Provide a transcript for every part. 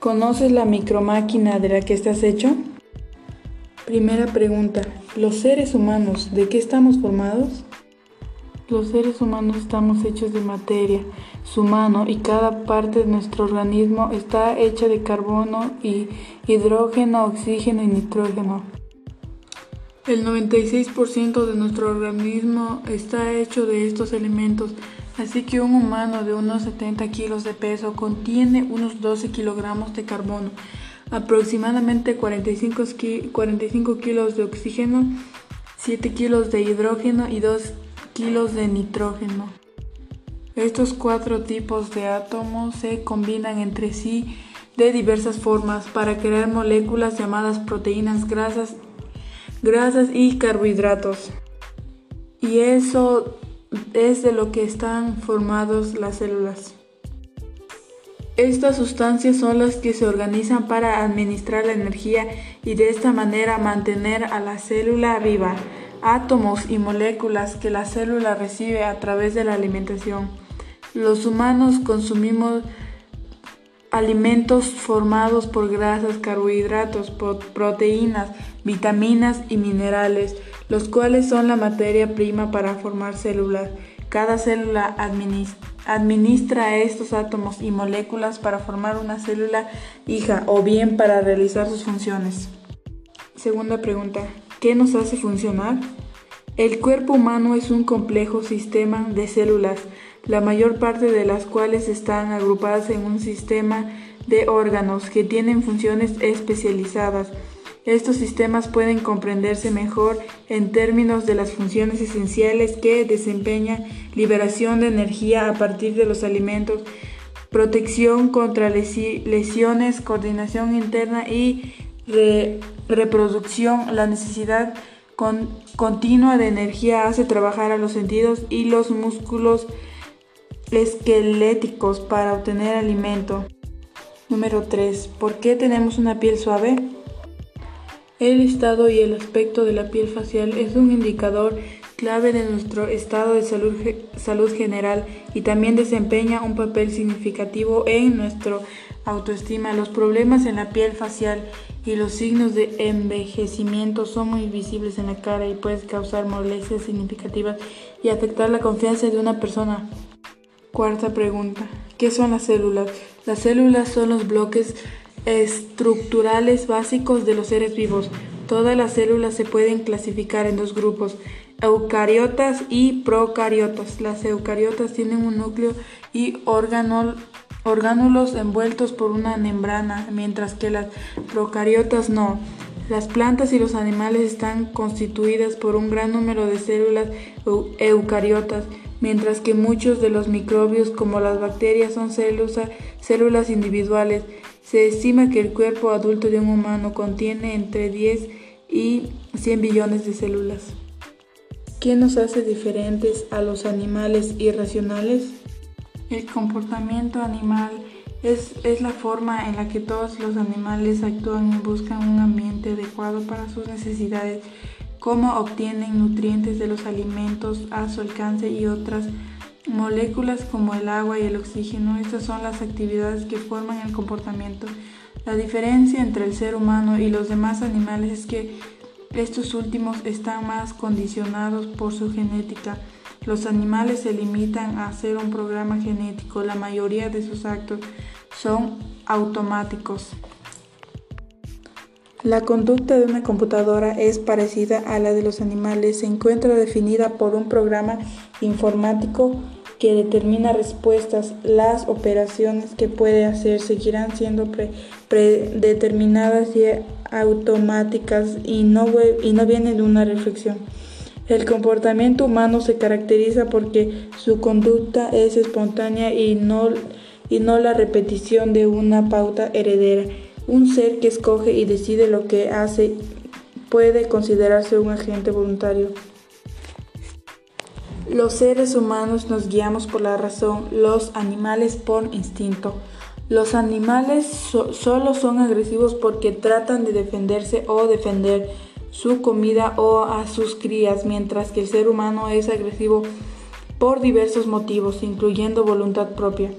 ¿Conoces la micromáquina de la que estás hecho? Primera pregunta. ¿Los seres humanos de qué estamos formados? Los seres humanos estamos hechos de materia, su mano y cada parte de nuestro organismo está hecha de carbono y hidrógeno, oxígeno y nitrógeno. El 96% de nuestro organismo está hecho de estos elementos, así que un humano de unos 70 kilos de peso contiene unos 12 kilogramos de carbono, aproximadamente 45, 45 kilos de oxígeno, 7 kilos de hidrógeno y 2 kilos de nitrógeno. Estos cuatro tipos de átomos se combinan entre sí de diversas formas para crear moléculas llamadas proteínas grasas grasas y carbohidratos. Y eso es de lo que están formados las células. Estas sustancias son las que se organizan para administrar la energía y de esta manera mantener a la célula viva, átomos y moléculas que la célula recibe a través de la alimentación. Los humanos consumimos alimentos formados por grasas, carbohidratos, proteínas, vitaminas y minerales, los cuales son la materia prima para formar células. Cada célula administra estos átomos y moléculas para formar una célula hija o bien para realizar sus funciones. Segunda pregunta, ¿qué nos hace funcionar? El cuerpo humano es un complejo sistema de células la mayor parte de las cuales están agrupadas en un sistema de órganos que tienen funciones especializadas. Estos sistemas pueden comprenderse mejor en términos de las funciones esenciales que desempeñan liberación de energía a partir de los alimentos, protección contra lesiones, coordinación interna y reproducción. La necesidad continua de energía hace trabajar a los sentidos y los músculos esqueléticos para obtener alimento. Número 3. ¿Por qué tenemos una piel suave? El estado y el aspecto de la piel facial es un indicador clave de nuestro estado de salud, salud general y también desempeña un papel significativo en nuestra autoestima. Los problemas en la piel facial y los signos de envejecimiento son muy visibles en la cara y pueden causar molestias significativas y afectar la confianza de una persona. Cuarta pregunta. ¿Qué son las células? Las células son los bloques estructurales básicos de los seres vivos. Todas las células se pueden clasificar en dos grupos, eucariotas y procariotas. Las eucariotas tienen un núcleo y orgánulos envueltos por una membrana, mientras que las procariotas no. Las plantas y los animales están constituidas por un gran número de células eucariotas mientras que muchos de los microbios como las bacterias son células individuales. Se estima que el cuerpo adulto de un humano contiene entre 10 y 100 billones de células. ¿Qué nos hace diferentes a los animales irracionales? El comportamiento animal es, es, la forma en la que todos los animales actúan y buscan un ambiente adecuado para sus necesidades cómo obtienen nutrientes de los alimentos a su alcance y otras moléculas como el agua y el oxígeno. Estas son las actividades que forman el comportamiento. La diferencia entre el ser humano y los demás animales es que estos últimos están más condicionados por su genética. Los animales se limitan a hacer un programa genético. La mayoría de sus actos son automáticos. La conducta de una computadora es parecida a la de los animales. Se encuentra definida por un programa informático que determina respuestas. Las operaciones que puede hacer seguirán siendo predeterminadas y automáticas y no, y vienen de una reflexión. El comportamiento humano se caracteriza porque su conducta es espontánea y no la repetición de una pauta heredera. Un ser que escoge y decide lo que hace puede considerarse un agente voluntario. Los seres humanos nos guiamos por la razón, los animales por instinto. Los animales solo son agresivos porque tratan de defenderse o defender su comida o a sus crías, mientras que el ser humano es agresivo por diversos motivos, incluyendo voluntad propia.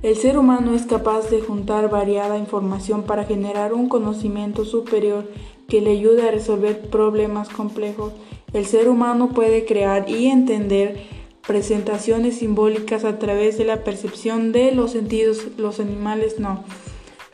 El ser humano es capaz de juntar variada información para generar un conocimiento superior que le ayude a resolver problemas complejos. El ser humano puede crear y entender presentaciones simbólicas a través de la percepción de los sentidos, los animales no.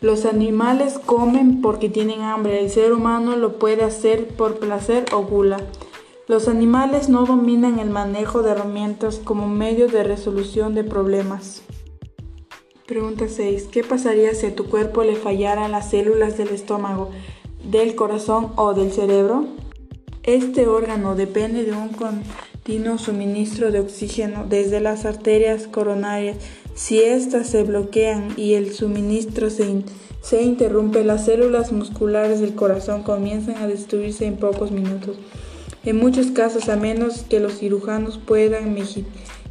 Los animales comen porque tienen hambre, el ser humano lo puede hacer por placer o gula. Los animales no dominan el manejo de herramientas como medio de resolución de problemas. Pregunta 6. ¿Qué pasaría si a tu cuerpo le fallaran las células del estómago, del corazón o del cerebro? Este órgano depende de un continuo suministro de oxígeno desde las arterias coronarias. Si éstas se bloquean y el suministro se, se interrumpe, las células musculares del corazón comienzan a destruirse en pocos minutos. En muchos casos, a menos que los cirujanos puedan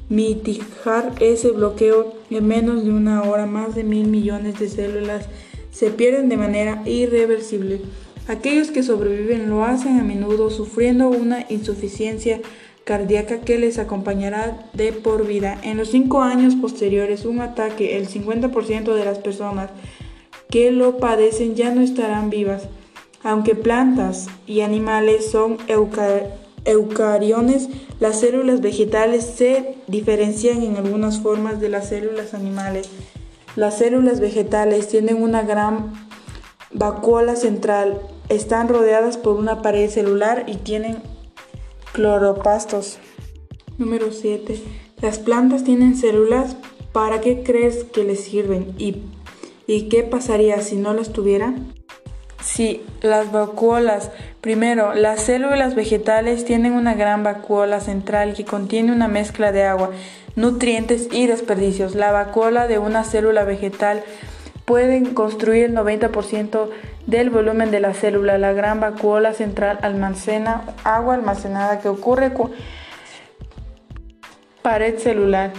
mitigar ese bloqueo en menos de una hora, más de mil millones de células se pierden de manera irreversible. Aquellos que sobreviven lo hacen a menudo sufriendo una insuficiencia cardíaca que les acompañará de por vida. En los cinco años posteriores, un ataque, el 50% de las personas que lo padecen ya no estarán vivas. Aunque plantas y animales son eucariones, las células vegetales se diferencian en algunas formas de las células animales. Las células vegetales tienen una gran vacuola central, están rodeadas por una pared celular y tienen cloropastos. Número 7. Las plantas tienen células. ¿Para qué crees que les sirven? ¿Y, ¿Y qué pasaría si no las tuviera? Sí, las vacuolas. Primero, las células vegetales tienen una gran vacuola central que contiene una mezcla de agua, nutrientes y desperdicios. La vacuola de una célula vegetal puede construir el 90% del volumen de la célula. La gran vacuola central almacena agua almacenada que ocurre con pared celular.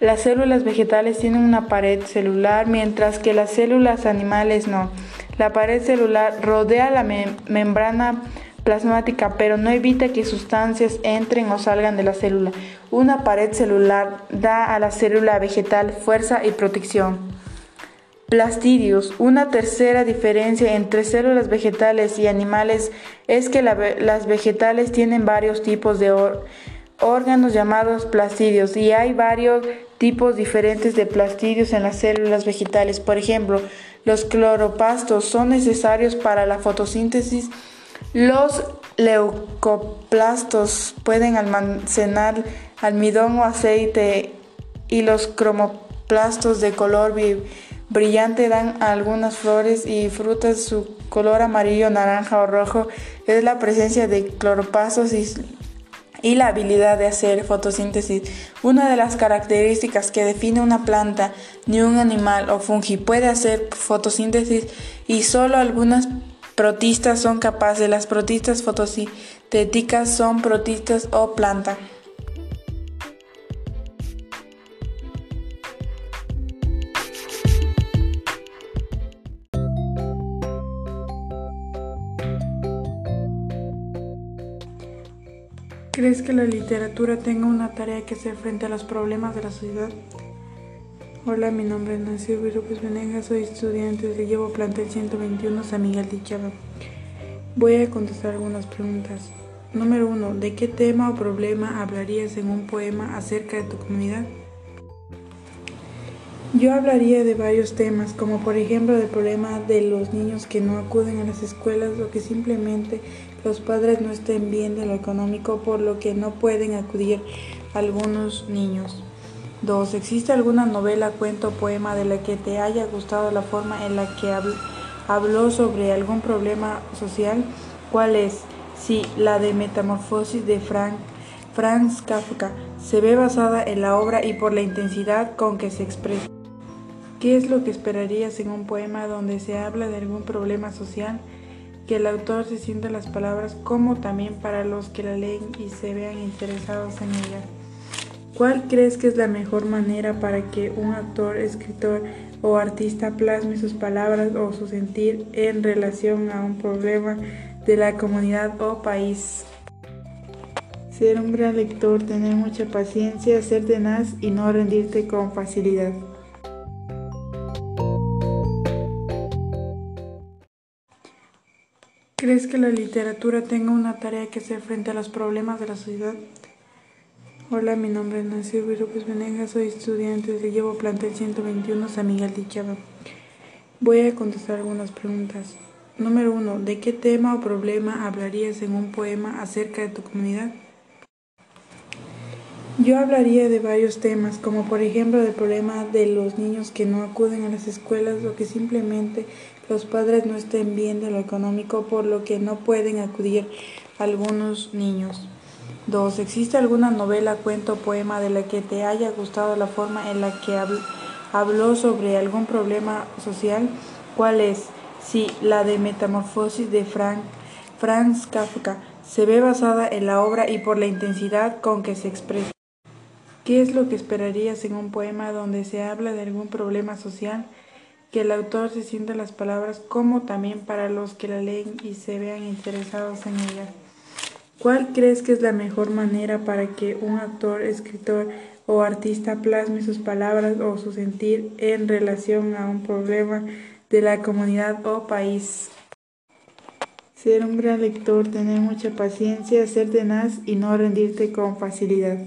Las células vegetales tienen una pared celular mientras que las células animales no. La pared celular rodea la membrana plasmática, pero no evita que sustancias entren o salgan de la célula. Una pared celular da a la célula vegetal fuerza y protección. Plastidios. Una tercera diferencia entre células vegetales y animales es que las vegetales tienen varios tipos de órganos llamados plastidios y hay varios tipos diferentes de plastidios en las células vegetales. Por ejemplo, los cloropastos son necesarios para la fotosíntesis. Los leucoplastos pueden almacenar almidón o aceite y los cromoplastos de color brillante dan a algunas flores y frutas su color amarillo, naranja o rojo. Es la presencia de cloropastos y y la habilidad de hacer fotosíntesis. Una de las características que define una planta, ni un animal o fungi puede hacer fotosíntesis y solo algunas protistas son capaces. Las protistas fotosintéticas son protistas o planta. ¿Crees que la literatura tenga una tarea que hacer frente a los problemas de la sociedad? Hola, mi nombre es Nancy López Venegas, soy estudiante del Llevo Plantel 121 San Miguel de Chava. Voy a contestar algunas preguntas. Número 1. ¿De qué tema o problema hablarías en un poema acerca de tu comunidad? Yo hablaría de varios temas, como por ejemplo del problema de los niños que no acuden a las escuelas o que simplemente los padres no estén bien de lo económico por lo que no pueden acudir algunos niños. 2. ¿Existe alguna novela, cuento o poema de la que te haya gustado la forma en la que habló sobre algún problema social? ¿Cuál es? Sí, la de Metamorfosis de Franz Kafka. Se ve basada en la obra y por la intensidad con que se expresa. ¿Qué es lo que esperarías en un poema donde se habla de algún problema social? Que el autor se sienta las palabras como también para los que la leen y se vean interesados en ella. ¿Cuál crees que es la mejor manera para que un actor, escritor o artista plasme sus palabras o su sentir en relación a un problema de la comunidad o país? Ser un gran lector, tener mucha paciencia, ser tenaz y no rendirte con facilidad. ¿Crees que la literatura tenga una tarea que hacer frente a los problemas de la sociedad? Hola, mi nombre es Nancy López Venegas, soy estudiante del Llevo Plantel 121 San Miguel de Chava. Voy a contestar algunas preguntas. Número 1. ¿De qué tema o problema hablarías en un poema acerca de tu comunidad? Yo hablaría de varios temas, como por ejemplo del problema de los niños que no acuden a las escuelas o que simplemente los padres no estén bien de lo económico, por lo que no pueden acudir algunos niños. 2. ¿Existe alguna novela, cuento o poema de la que te haya gustado la forma en la que habló sobre algún problema social? ¿Cuál es? Sí, la de Metamorfosis de Frank, Franz Kafka. Se ve basada en la obra y por la intensidad con que se expresa. ¿Qué es lo que esperarías en un poema donde se habla de algún problema social? Que el autor se sienta las palabras como también para los que la leen y se vean interesados en ella. ¿Cuál crees que es la mejor manera para que un actor, escritor o artista plasme sus palabras o su sentir en relación a un problema de la comunidad o país? Ser un gran lector, tener mucha paciencia, ser tenaz y no rendirte con facilidad.